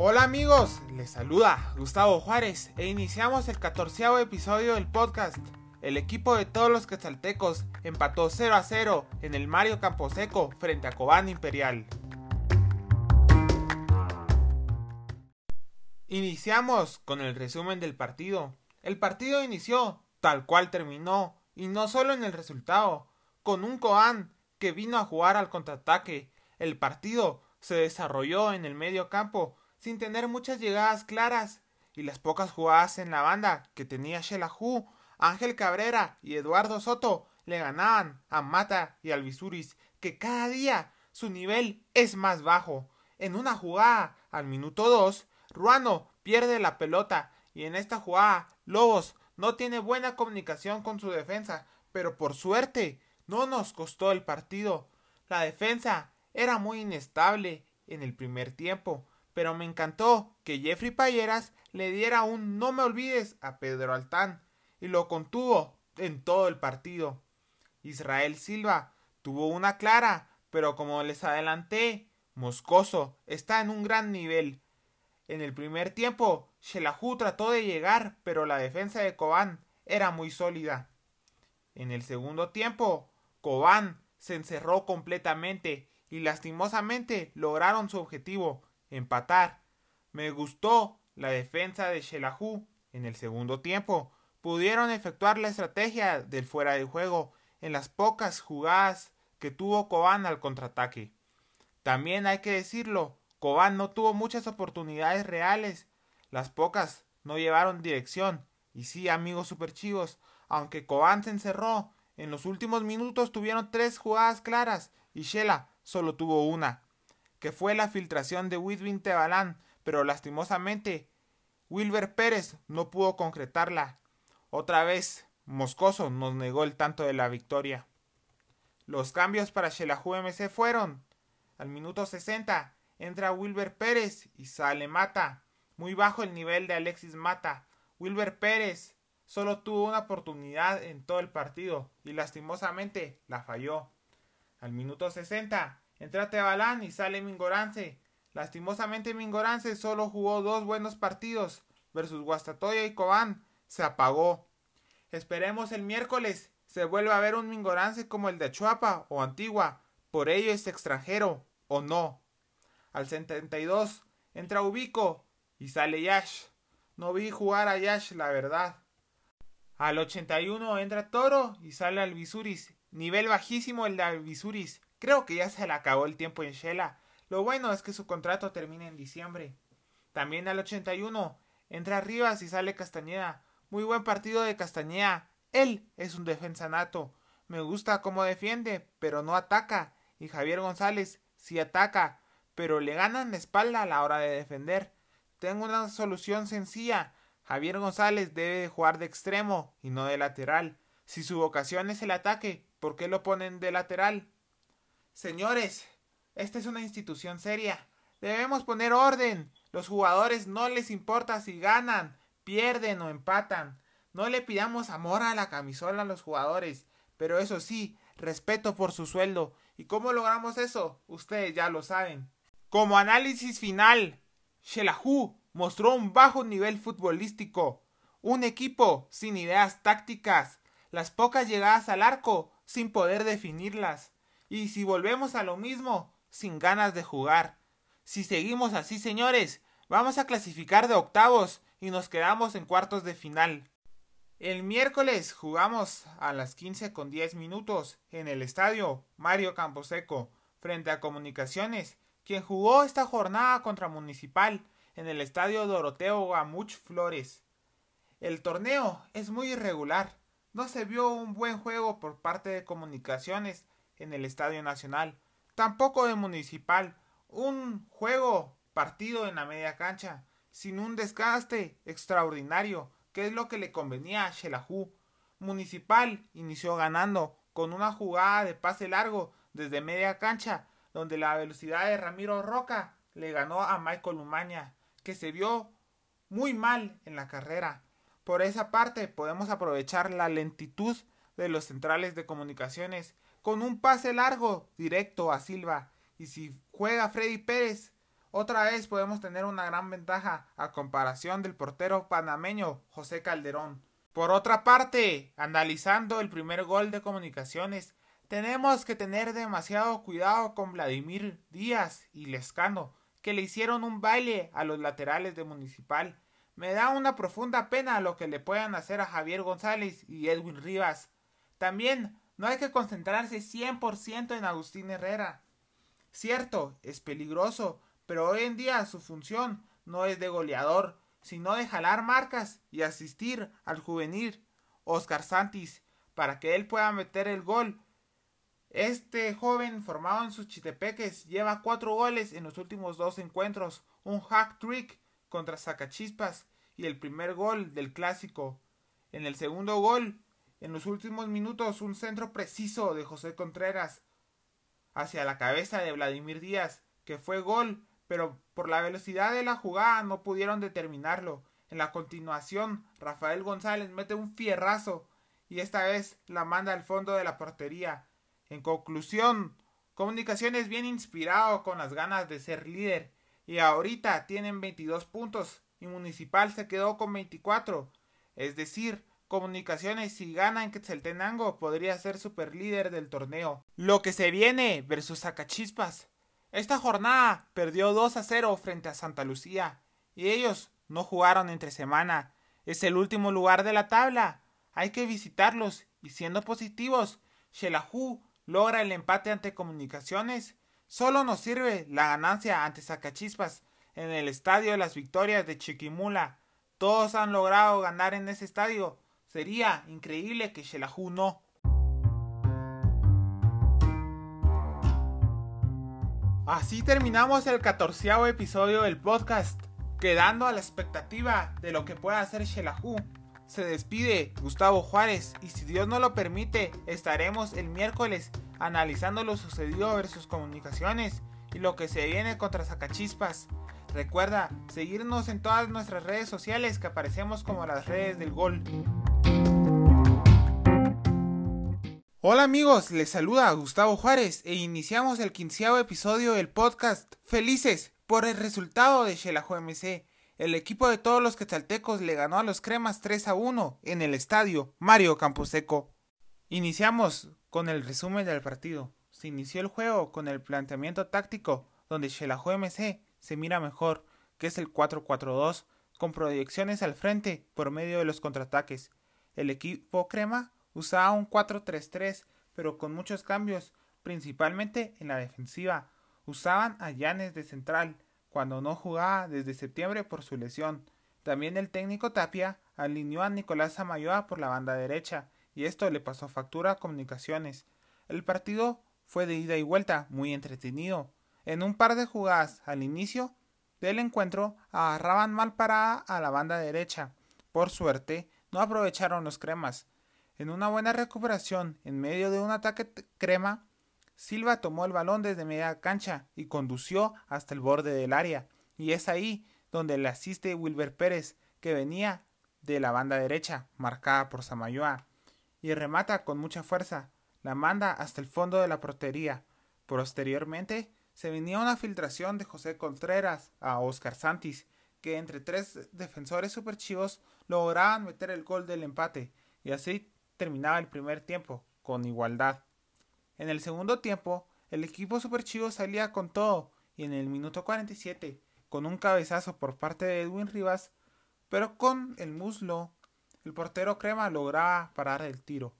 Hola amigos, les saluda Gustavo Juárez e iniciamos el catorceavo episodio del podcast. El equipo de todos los quetzaltecos empató 0 a 0 en el Mario Camposeco frente a Cobán Imperial. Iniciamos con el resumen del partido. El partido inició tal cual terminó, y no solo en el resultado, con un Cobán que vino a jugar al contraataque. El partido se desarrolló en el medio campo sin tener muchas llegadas claras, y las pocas jugadas en la banda que tenía Shelahu, Ángel Cabrera y Eduardo Soto le ganaban a Mata y Alvisuris, que cada día su nivel es más bajo. En una jugada, al minuto 2, Ruano pierde la pelota y en esta jugada Lobos no tiene buena comunicación con su defensa, pero por suerte no nos costó el partido. La defensa era muy inestable en el primer tiempo, pero me encantó que Jeffrey Payeras le diera un no me olvides a Pedro Altán y lo contuvo en todo el partido. Israel Silva tuvo una clara, pero como les adelanté, Moscoso está en un gran nivel. En el primer tiempo, Shelahu trató de llegar, pero la defensa de Cobán era muy sólida. En el segundo tiempo, Cobán se encerró completamente y lastimosamente lograron su objetivo, empatar. Me gustó la defensa de Shelahu en el segundo tiempo. Pudieron efectuar la estrategia del fuera de juego en las pocas jugadas que tuvo Cobán al contraataque. También hay que decirlo, Cobán no tuvo muchas oportunidades reales. Las pocas no llevaron dirección. Y sí, amigos superchivos, aunque Cobán se encerró, en los últimos minutos tuvieron tres jugadas claras y Shela solo tuvo una que fue la filtración de Whitwin Tebalán, pero lastimosamente Wilber Pérez no pudo concretarla. Otra vez, Moscoso nos negó el tanto de la victoria. Los cambios para Shelahu MC fueron al minuto 60 entra Wilber Pérez y sale Mata. Muy bajo el nivel de Alexis Mata. Wilber Pérez solo tuvo una oportunidad en todo el partido y lastimosamente la falló. Al minuto 60 Entra Tebalán y sale Mingorance. Lastimosamente Mingorance solo jugó dos buenos partidos versus Guastatoya y Cobán. Se apagó. Esperemos el miércoles se vuelva a ver un Mingorance como el de Chuapa o Antigua. Por ello es extranjero o no. Al 72 entra Ubico y sale Yash. No vi jugar a Yash, la verdad. Al 81 entra Toro y sale Alvisuris. Nivel bajísimo el de Alvisuris. Creo que ya se le acabó el tiempo en Shela. Lo bueno es que su contrato termina en diciembre. También al 81 entra Rivas y sale Castañeda. Muy buen partido de Castañeda. Él es un defensa nato. Me gusta cómo defiende, pero no ataca. Y Javier González sí ataca, pero le ganan la espalda a la hora de defender. Tengo una solución sencilla. Javier González debe de jugar de extremo y no de lateral. Si su vocación es el ataque, ¿por qué lo ponen de lateral? Señores, esta es una institución seria. Debemos poner orden. Los jugadores no les importa si ganan, pierden o empatan. No le pidamos amor a la camisola a los jugadores, pero eso sí, respeto por su sueldo. ¿Y cómo logramos eso? Ustedes ya lo saben. Como análisis final, Shelahu mostró un bajo nivel futbolístico, un equipo sin ideas tácticas, las pocas llegadas al arco sin poder definirlas. Y si volvemos a lo mismo, sin ganas de jugar. Si seguimos así, señores, vamos a clasificar de octavos y nos quedamos en cuartos de final. El miércoles jugamos a las 15 con 10 minutos en el estadio Mario Camposeco frente a Comunicaciones, quien jugó esta jornada contra Municipal en el estadio Doroteo Gamuch Flores. El torneo es muy irregular. No se vio un buen juego por parte de Comunicaciones en el Estadio Nacional, tampoco de Municipal, un juego partido en la media cancha, sin un desgaste extraordinario, que es lo que le convenía a Shelahu. Municipal inició ganando con una jugada de pase largo desde media cancha, donde la velocidad de Ramiro Roca le ganó a Michael Umaña, que se vio muy mal en la carrera. Por esa parte podemos aprovechar la lentitud de los centrales de comunicaciones con un pase largo directo a Silva. Y si juega Freddy Pérez otra vez podemos tener una gran ventaja a comparación del portero panameño José Calderón. Por otra parte, analizando el primer gol de comunicaciones, tenemos que tener demasiado cuidado con Vladimir Díaz y Lescano, que le hicieron un baile a los laterales de Municipal. Me da una profunda pena lo que le puedan hacer a Javier González y Edwin Rivas. También no hay que concentrarse 100% en Agustín Herrera. Cierto, es peligroso, pero hoy en día su función no es de goleador, sino de jalar marcas y asistir al juvenil Oscar Santis para que él pueda meter el gol. Este joven formado en sus chitepeques lleva cuatro goles en los últimos dos encuentros, un hack trick contra Zacachispas y el primer gol del clásico. En el segundo gol, en los últimos minutos, un centro preciso de José Contreras hacia la cabeza de Vladimir Díaz, que fue gol pero por la velocidad de la jugada no pudieron determinarlo. En la continuación, Rafael González mete un fierrazo y esta vez la manda al fondo de la portería. En conclusión, Comunicaciones bien inspirado con las ganas de ser líder y ahorita tienen 22 puntos y Municipal se quedó con 24. Es decir, Comunicaciones si gana en Quetzaltenango podría ser super líder del torneo. Lo que se viene versus Zacachispas esta jornada perdió 2 a 0 frente a Santa Lucía y ellos no jugaron entre semana. Es el último lugar de la tabla. Hay que visitarlos y siendo positivos, Shelahu logra el empate ante Comunicaciones. Solo nos sirve la ganancia ante Zacachispas en el Estadio de las Victorias de Chiquimula. Todos han logrado ganar en ese estadio. Sería increíble que Shelahu no. Así terminamos el catorceavo episodio del podcast, quedando a la expectativa de lo que pueda hacer Shelahu. Se despide Gustavo Juárez y si Dios no lo permite, estaremos el miércoles analizando lo sucedido versus comunicaciones y lo que se viene contra Zacachispas. Recuerda seguirnos en todas nuestras redes sociales que aparecemos como las redes del gol. Hola amigos, les saluda Gustavo Juárez e iniciamos el quinceavo episodio del podcast Felices por el resultado de Xelajo MC. El equipo de todos los quetzaltecos le ganó a los cremas 3 a 1 en el estadio Mario Camposeco. Iniciamos con el resumen del partido. Se inició el juego con el planteamiento táctico donde Xelajo MC se mira mejor, que es el 4-4-2, con proyecciones al frente por medio de los contraataques. El equipo crema Usaba un 4-3-3, pero con muchos cambios, principalmente en la defensiva. Usaban a Llanes de central, cuando no jugaba desde septiembre por su lesión. También el técnico Tapia alineó a Nicolás Amayoa por la banda derecha, y esto le pasó factura a comunicaciones. El partido fue de ida y vuelta, muy entretenido. En un par de jugadas al inicio del encuentro agarraban mal parada a la banda derecha. Por suerte, no aprovecharon los cremas. En una buena recuperación, en medio de un ataque crema, Silva tomó el balón desde media cancha y condució hasta el borde del área. Y es ahí donde le asiste Wilber Pérez, que venía de la banda derecha, marcada por Samayoa, y remata con mucha fuerza, la manda hasta el fondo de la portería. Posteriormente, se venía una filtración de José Contreras a Oscar Santis, que entre tres defensores superchivos lograban meter el gol del empate, y así terminaba el primer tiempo con igualdad. En el segundo tiempo, el equipo Super Chivo salía con todo y en el minuto 47, con un cabezazo por parte de Edwin Rivas, pero con el muslo, el portero Crema lograba parar el tiro.